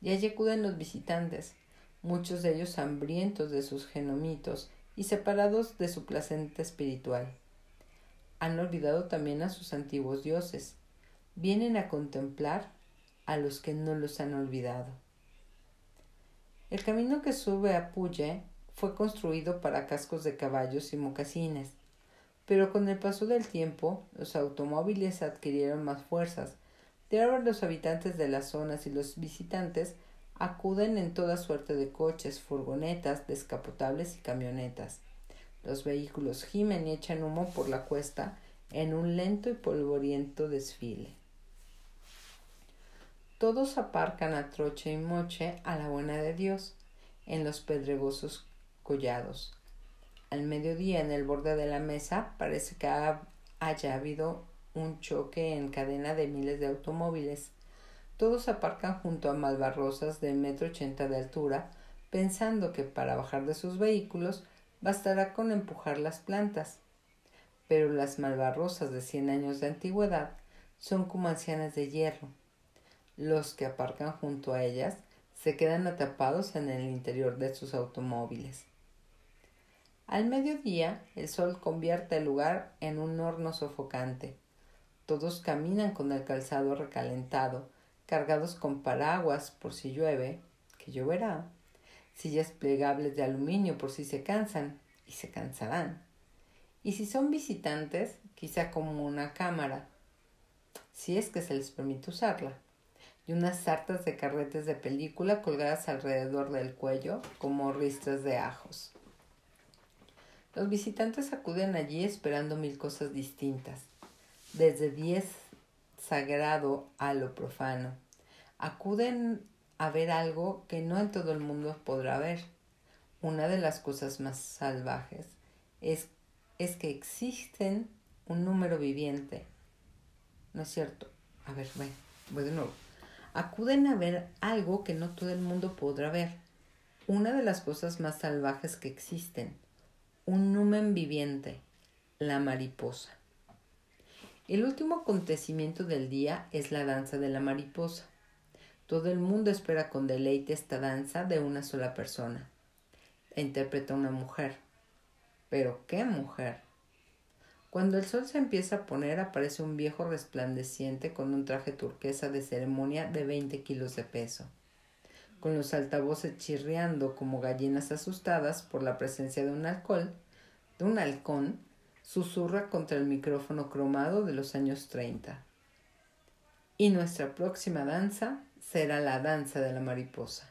Y allí acuden los visitantes, muchos de ellos hambrientos de sus genomitos y separados de su placenta espiritual. Han olvidado también a sus antiguos dioses. Vienen a contemplar a los que no los han olvidado. El camino que sube a Puye fue construido para cascos de caballos y mocasines, pero con el paso del tiempo los automóviles adquirieron más fuerzas. De ahora los habitantes de las zonas y los visitantes acuden en toda suerte de coches, furgonetas, descapotables y camionetas. Los vehículos gimen y echan humo por la cuesta en un lento y polvoriento desfile. Todos aparcan a troche y moche a la buena de Dios en los pedregosos collados. Al mediodía, en el borde de la mesa, parece que haya habido un choque en cadena de miles de automóviles. Todos aparcan junto a malvarrosas de metro ochenta de altura, pensando que para bajar de sus vehículos bastará con empujar las plantas. Pero las malvarrosas de cien años de antigüedad son como ancianas de hierro, los que aparcan junto a ellas se quedan atrapados en el interior de sus automóviles. Al mediodía, el sol convierte el lugar en un horno sofocante. Todos caminan con el calzado recalentado, cargados con paraguas por si llueve, que lloverá, sillas plegables de aluminio por si se cansan, y se cansarán. Y si son visitantes, quizá como una cámara, si es que se les permite usarla y unas sartas de carretes de película colgadas alrededor del cuello como ristras de ajos. Los visitantes acuden allí esperando mil cosas distintas, desde diez sagrado a lo profano. Acuden a ver algo que no en todo el mundo podrá ver. Una de las cosas más salvajes es, es que existen un número viviente. ¿No es cierto? A ver, voy, voy de nuevo acuden a ver algo que no todo el mundo podrá ver. Una de las cosas más salvajes que existen, un numen viviente, la mariposa. El último acontecimiento del día es la danza de la mariposa. Todo el mundo espera con deleite esta danza de una sola persona. Interpreta una mujer. Pero ¿qué mujer? Cuando el sol se empieza a poner aparece un viejo resplandeciente con un traje turquesa de ceremonia de 20 kilos de peso, con los altavoces chirriando como gallinas asustadas por la presencia de un alcohol, de un halcón, susurra contra el micrófono cromado de los años 30. Y nuestra próxima danza será la danza de la mariposa.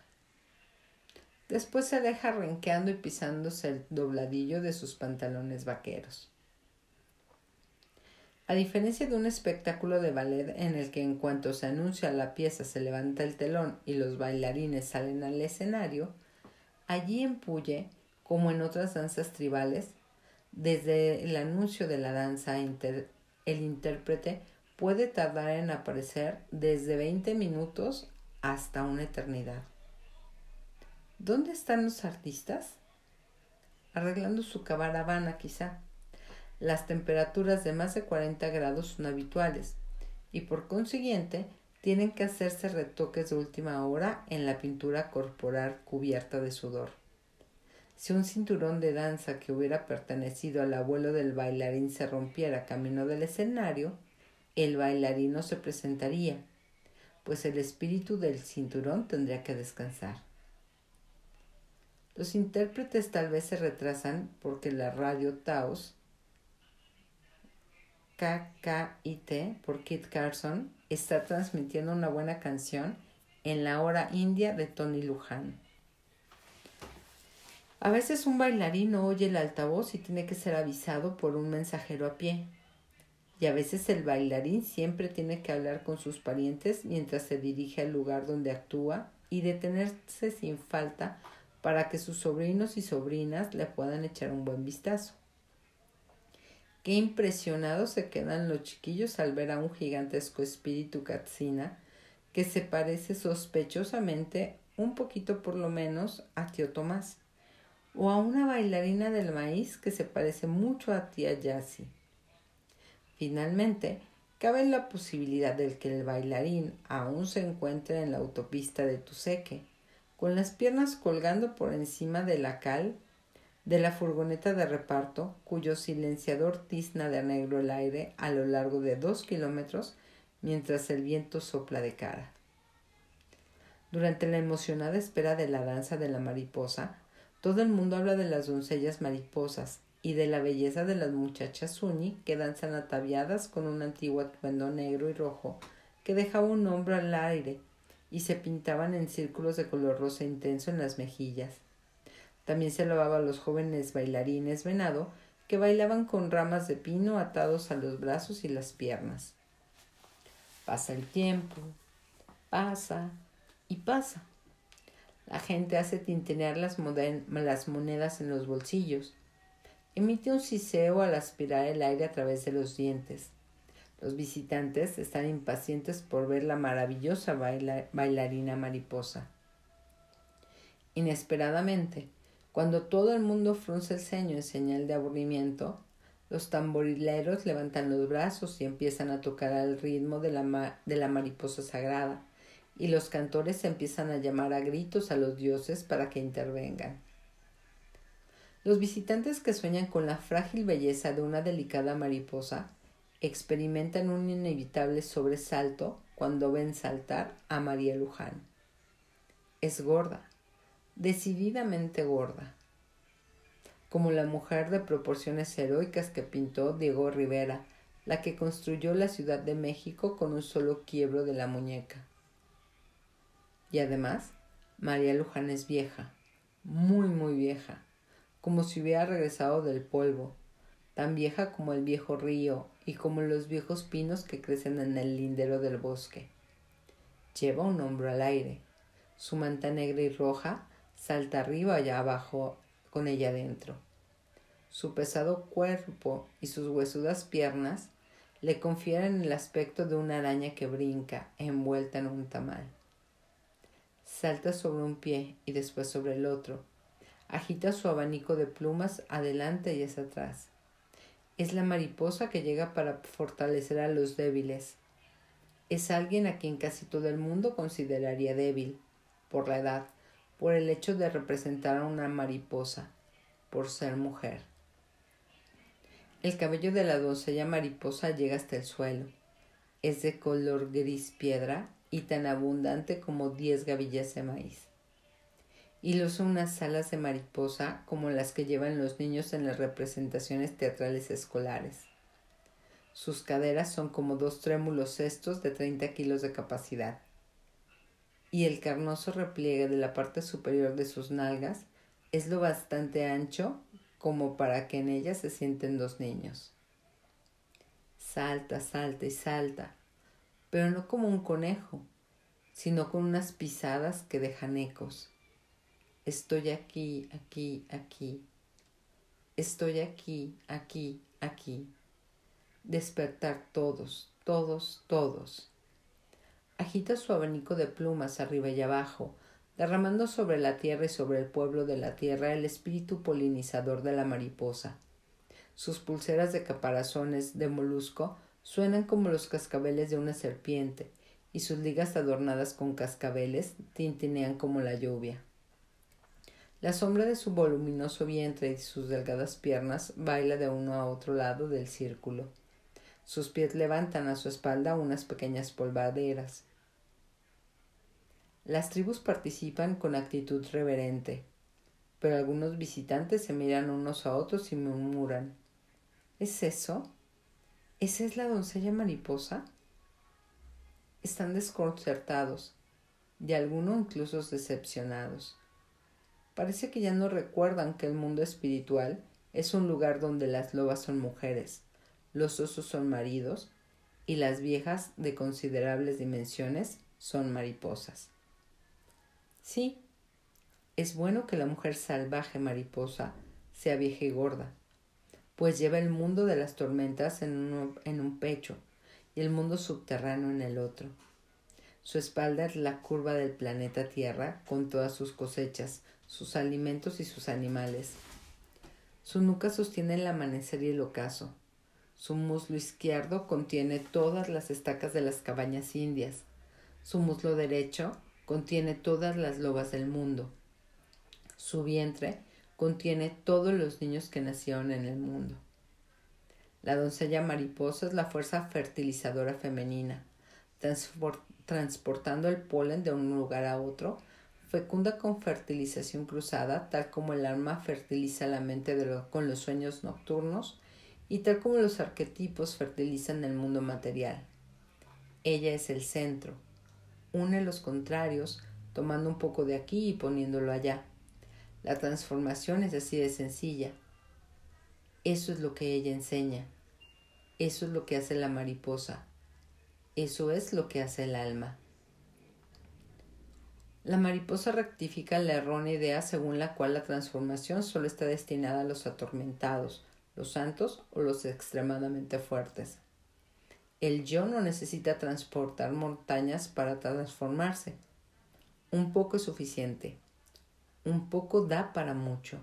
Después se deja renqueando y pisándose el dobladillo de sus pantalones vaqueros. A diferencia de un espectáculo de ballet en el que en cuanto se anuncia la pieza se levanta el telón y los bailarines salen al escenario, allí en como en otras danzas tribales, desde el anuncio de la danza el intérprete puede tardar en aparecer desde 20 minutos hasta una eternidad. ¿Dónde están los artistas? Arreglando su caravana quizá las temperaturas de más de 40 grados son habituales y por consiguiente tienen que hacerse retoques de última hora en la pintura corporal cubierta de sudor. Si un cinturón de danza que hubiera pertenecido al abuelo del bailarín se rompiera camino del escenario, el bailarín no se presentaría, pues el espíritu del cinturón tendría que descansar. Los intérpretes tal vez se retrasan porque la radio Taos KKIT por Kit Carson está transmitiendo una buena canción en la hora india de Tony Luján. A veces un bailarín no oye el altavoz y tiene que ser avisado por un mensajero a pie. Y a veces el bailarín siempre tiene que hablar con sus parientes mientras se dirige al lugar donde actúa y detenerse sin falta para que sus sobrinos y sobrinas le puedan echar un buen vistazo. Qué impresionados se quedan los chiquillos al ver a un gigantesco espíritu Katsina que se parece sospechosamente, un poquito por lo menos, a tío Tomás, o a una bailarina del maíz que se parece mucho a tía Yassi. Finalmente, cabe la posibilidad de que el bailarín aún se encuentre en la autopista de Tuseque, con las piernas colgando por encima de la cal de la furgoneta de reparto, cuyo silenciador tizna de negro el aire a lo largo de dos kilómetros mientras el viento sopla de cara. Durante la emocionada espera de la danza de la mariposa, todo el mundo habla de las doncellas mariposas, y de la belleza de las muchachas Suni que danzan ataviadas con un antiguo atuendo negro y rojo que dejaba un hombro al aire y se pintaban en círculos de color rosa intenso en las mejillas. También se alababa a los jóvenes bailarines venado que bailaban con ramas de pino atados a los brazos y las piernas. Pasa el tiempo, pasa y pasa. La gente hace tintinear las monedas en los bolsillos Emite un siseo al aspirar el aire a través de los dientes. Los visitantes están impacientes por ver la maravillosa bailarina mariposa. Inesperadamente, cuando todo el mundo frunce el ceño en señal de aburrimiento, los tamborileros levantan los brazos y empiezan a tocar al ritmo de la, de la mariposa sagrada, y los cantores empiezan a llamar a gritos a los dioses para que intervengan. Los visitantes que sueñan con la frágil belleza de una delicada mariposa experimentan un inevitable sobresalto cuando ven saltar a María Luján. Es gorda, decididamente gorda, como la mujer de proporciones heroicas que pintó Diego Rivera, la que construyó la Ciudad de México con un solo quiebro de la muñeca. Y además, María Luján es vieja, muy, muy vieja como si hubiera regresado del polvo, tan vieja como el viejo río y como los viejos pinos que crecen en el lindero del bosque. Lleva un hombro al aire. Su manta negra y roja salta arriba y abajo con ella dentro. Su pesado cuerpo y sus huesudas piernas le confieren el aspecto de una araña que brinca envuelta en un tamal. Salta sobre un pie y después sobre el otro, Agita su abanico de plumas adelante y hacia atrás. Es la mariposa que llega para fortalecer a los débiles. Es alguien a quien casi todo el mundo consideraría débil, por la edad, por el hecho de representar a una mariposa, por ser mujer. El cabello de la doncella mariposa llega hasta el suelo. Es de color gris piedra y tan abundante como diez gavillas de maíz y luce unas alas de mariposa como las que llevan los niños en las representaciones teatrales escolares. Sus caderas son como dos trémulos cestos de 30 kilos de capacidad. Y el carnoso repliegue de la parte superior de sus nalgas es lo bastante ancho como para que en ella se sienten dos niños. Salta, salta y salta, pero no como un conejo, sino con unas pisadas que dejan ecos Estoy aquí, aquí, aquí. Estoy aquí, aquí, aquí. Despertar todos, todos, todos. Agita su abanico de plumas arriba y abajo, derramando sobre la tierra y sobre el pueblo de la tierra el espíritu polinizador de la mariposa. Sus pulseras de caparazones de molusco suenan como los cascabeles de una serpiente, y sus ligas adornadas con cascabeles tintinean como la lluvia. La sombra de su voluminoso vientre y sus delgadas piernas baila de uno a otro lado del círculo. Sus pies levantan a su espalda unas pequeñas polvaderas. Las tribus participan con actitud reverente, pero algunos visitantes se miran unos a otros y murmuran ¿Es eso? ¿Esa es la doncella mariposa? Están desconcertados, y algunos incluso decepcionados. Parece que ya no recuerdan que el mundo espiritual es un lugar donde las lobas son mujeres, los osos son maridos y las viejas de considerables dimensiones son mariposas. Sí, es bueno que la mujer salvaje mariposa sea vieja y gorda, pues lleva el mundo de las tormentas en un, en un pecho y el mundo subterráneo en el otro. Su espalda es la curva del planeta Tierra con todas sus cosechas, sus alimentos y sus animales. Su nuca sostiene el amanecer y el ocaso. Su muslo izquierdo contiene todas las estacas de las cabañas indias. Su muslo derecho contiene todas las lobas del mundo. Su vientre contiene todos los niños que nacieron en el mundo. La doncella mariposa es la fuerza fertilizadora femenina, transportando el polen de un lugar a otro, fecunda con fertilización cruzada, tal como el alma fertiliza la mente con los sueños nocturnos y tal como los arquetipos fertilizan el mundo material. Ella es el centro, une los contrarios, tomando un poco de aquí y poniéndolo allá. La transformación es así de sencilla. Eso es lo que ella enseña. Eso es lo que hace la mariposa. Eso es lo que hace el alma. La mariposa rectifica la errónea idea según la cual la transformación solo está destinada a los atormentados, los santos o los extremadamente fuertes. El yo no necesita transportar montañas para transformarse. Un poco es suficiente. Un poco da para mucho.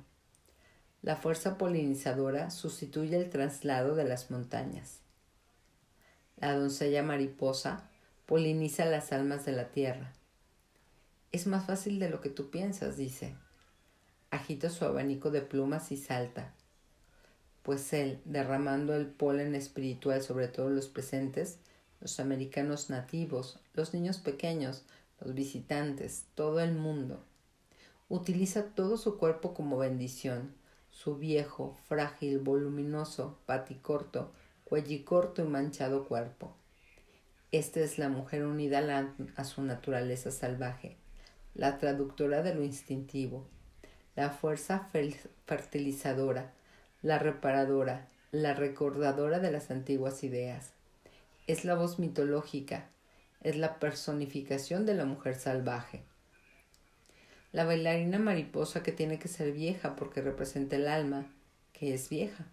La fuerza polinizadora sustituye el traslado de las montañas. La doncella mariposa poliniza las almas de la tierra. Es más fácil de lo que tú piensas, dice. Agita su abanico de plumas y salta pues él, derramando el polen espiritual sobre todos los presentes, los americanos nativos, los niños pequeños, los visitantes, todo el mundo, utiliza todo su cuerpo como bendición, su viejo, frágil, voluminoso, paticorto, cuellicorto y manchado cuerpo. Esta es la mujer unida a su naturaleza salvaje, la traductora de lo instintivo, la fuerza fertilizadora, la reparadora, la recordadora de las antiguas ideas. Es la voz mitológica, es la personificación de la mujer salvaje. La bailarina mariposa que tiene que ser vieja porque representa el alma, que es vieja.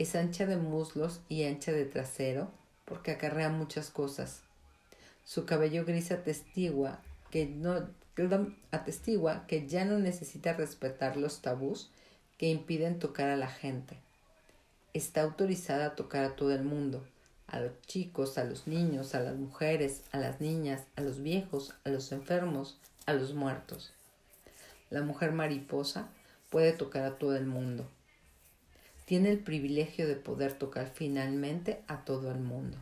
Es ancha de muslos y ancha de trasero porque acarrea muchas cosas. Su cabello gris atestigua que, no, atestigua que ya no necesita respetar los tabús que impiden tocar a la gente. Está autorizada a tocar a todo el mundo, a los chicos, a los niños, a las mujeres, a las niñas, a los viejos, a los enfermos, a los muertos. La mujer mariposa puede tocar a todo el mundo. Tiene el privilegio de poder tocar finalmente a todo el mundo.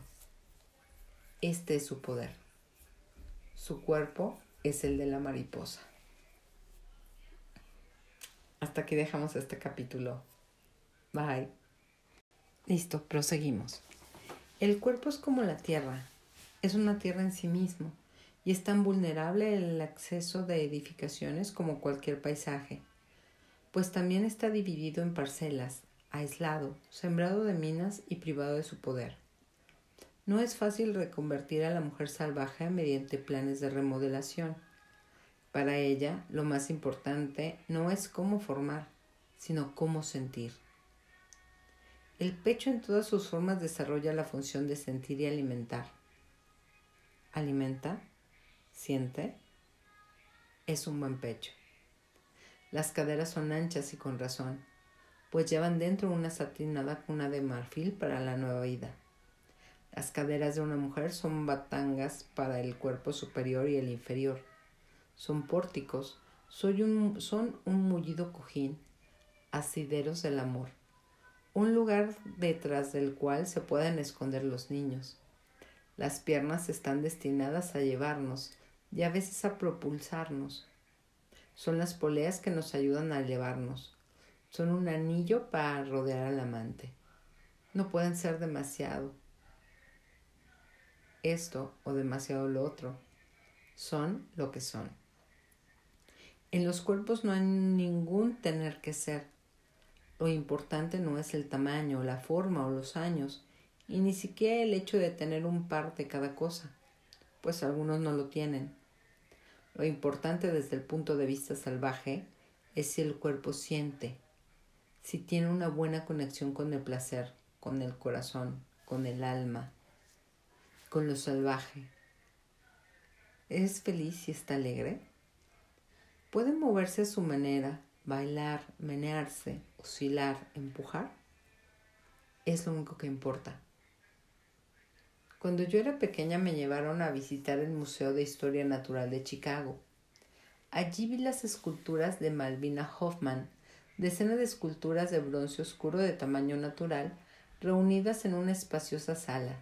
Este es su poder. Su cuerpo es el de la mariposa. Hasta aquí dejamos este capítulo. Bye. Listo, proseguimos. El cuerpo es como la tierra. Es una tierra en sí mismo y es tan vulnerable el acceso de edificaciones como cualquier paisaje, pues también está dividido en parcelas, aislado, sembrado de minas y privado de su poder. No es fácil reconvertir a la mujer salvaje mediante planes de remodelación para ella, lo más importante no es cómo formar, sino cómo sentir. El pecho en todas sus formas desarrolla la función de sentir y alimentar. Alimenta, siente, es un buen pecho. Las caderas son anchas y con razón, pues llevan dentro una satinada cuna de marfil para la nueva vida. Las caderas de una mujer son batangas para el cuerpo superior y el inferior son pórticos, un, son un mullido cojín, asideros del amor, un lugar detrás del cual se pueden esconder los niños. Las piernas están destinadas a llevarnos y a veces a propulsarnos. Son las poleas que nos ayudan a elevarnos. Son un anillo para rodear al amante. No pueden ser demasiado esto o demasiado lo otro. Son lo que son. En los cuerpos no hay ningún tener que ser. Lo importante no es el tamaño, la forma o los años, y ni siquiera el hecho de tener un par de cada cosa, pues algunos no lo tienen. Lo importante desde el punto de vista salvaje es si el cuerpo siente, si tiene una buena conexión con el placer, con el corazón, con el alma, con lo salvaje. ¿Es feliz y está alegre? ¿Puede moverse a su manera, bailar, menearse, oscilar, empujar? Es lo único que importa. Cuando yo era pequeña me llevaron a visitar el Museo de Historia Natural de Chicago. Allí vi las esculturas de Malvina Hoffman, decenas de esculturas de bronce oscuro de tamaño natural, reunidas en una espaciosa sala.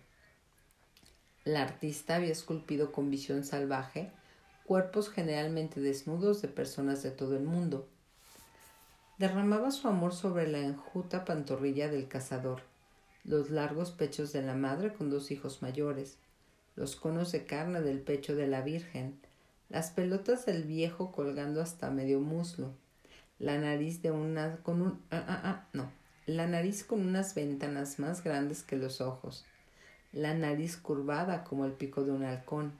La artista había esculpido con visión salvaje cuerpos generalmente desnudos de personas de todo el mundo. Derramaba su amor sobre la enjuta pantorrilla del cazador los largos pechos de la madre con dos hijos mayores, los conos de carne del pecho de la Virgen, las pelotas del viejo colgando hasta medio muslo, la nariz de con un ah, ah, ah, no, la nariz con unas ventanas más grandes que los ojos, la nariz curvada como el pico de un halcón,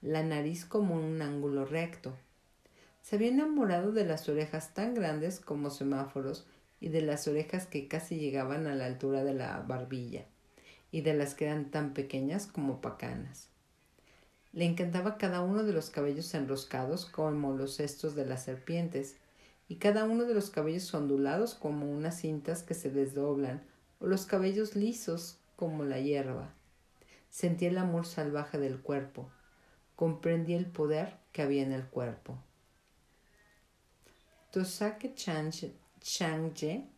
la nariz como un ángulo recto. Se había enamorado de las orejas tan grandes como semáforos y de las orejas que casi llegaban a la altura de la barbilla, y de las que eran tan pequeñas como pacanas. Le encantaba cada uno de los cabellos enroscados como los cestos de las serpientes, y cada uno de los cabellos ondulados como unas cintas que se desdoblan, o los cabellos lisos como la hierba. Sentía el amor salvaje del cuerpo, comprendía el poder que había en el cuerpo. Tosake Chang-ye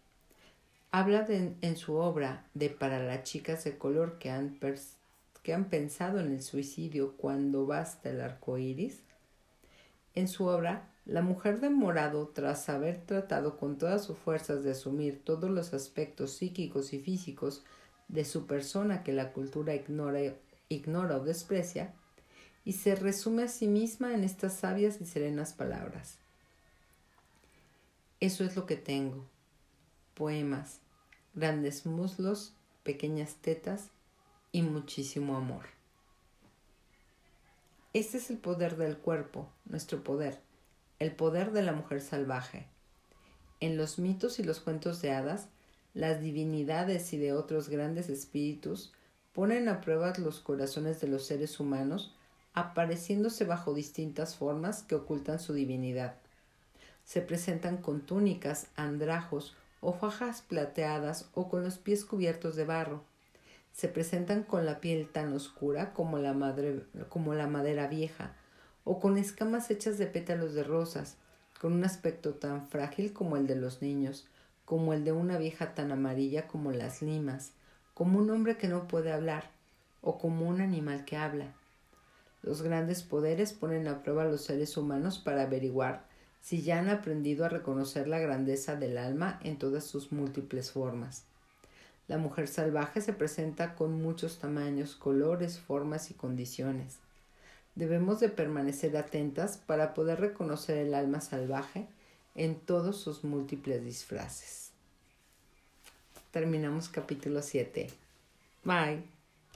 habla en su obra de para las chicas de color que han, que han pensado en el suicidio cuando basta el arco iris. En su obra, la mujer de morado, tras haber tratado con todas sus fuerzas de asumir todos los aspectos psíquicos y físicos de su persona que la cultura ignora, ignora o desprecia, y se resume a sí misma en estas sabias y serenas palabras. Eso es lo que tengo. Poemas, grandes muslos, pequeñas tetas y muchísimo amor. Este es el poder del cuerpo, nuestro poder, el poder de la mujer salvaje. En los mitos y los cuentos de hadas, las divinidades y de otros grandes espíritus ponen a prueba los corazones de los seres humanos, apareciéndose bajo distintas formas que ocultan su divinidad se presentan con túnicas, andrajos o fajas plateadas o con los pies cubiertos de barro. Se presentan con la piel tan oscura como la, madre, como la madera vieja, o con escamas hechas de pétalos de rosas, con un aspecto tan frágil como el de los niños, como el de una vieja tan amarilla como las limas, como un hombre que no puede hablar, o como un animal que habla. Los grandes poderes ponen a prueba a los seres humanos para averiguar si ya han aprendido a reconocer la grandeza del alma en todas sus múltiples formas. La mujer salvaje se presenta con muchos tamaños, colores, formas y condiciones. Debemos de permanecer atentas para poder reconocer el alma salvaje en todos sus múltiples disfraces. Terminamos capítulo 7. Bye.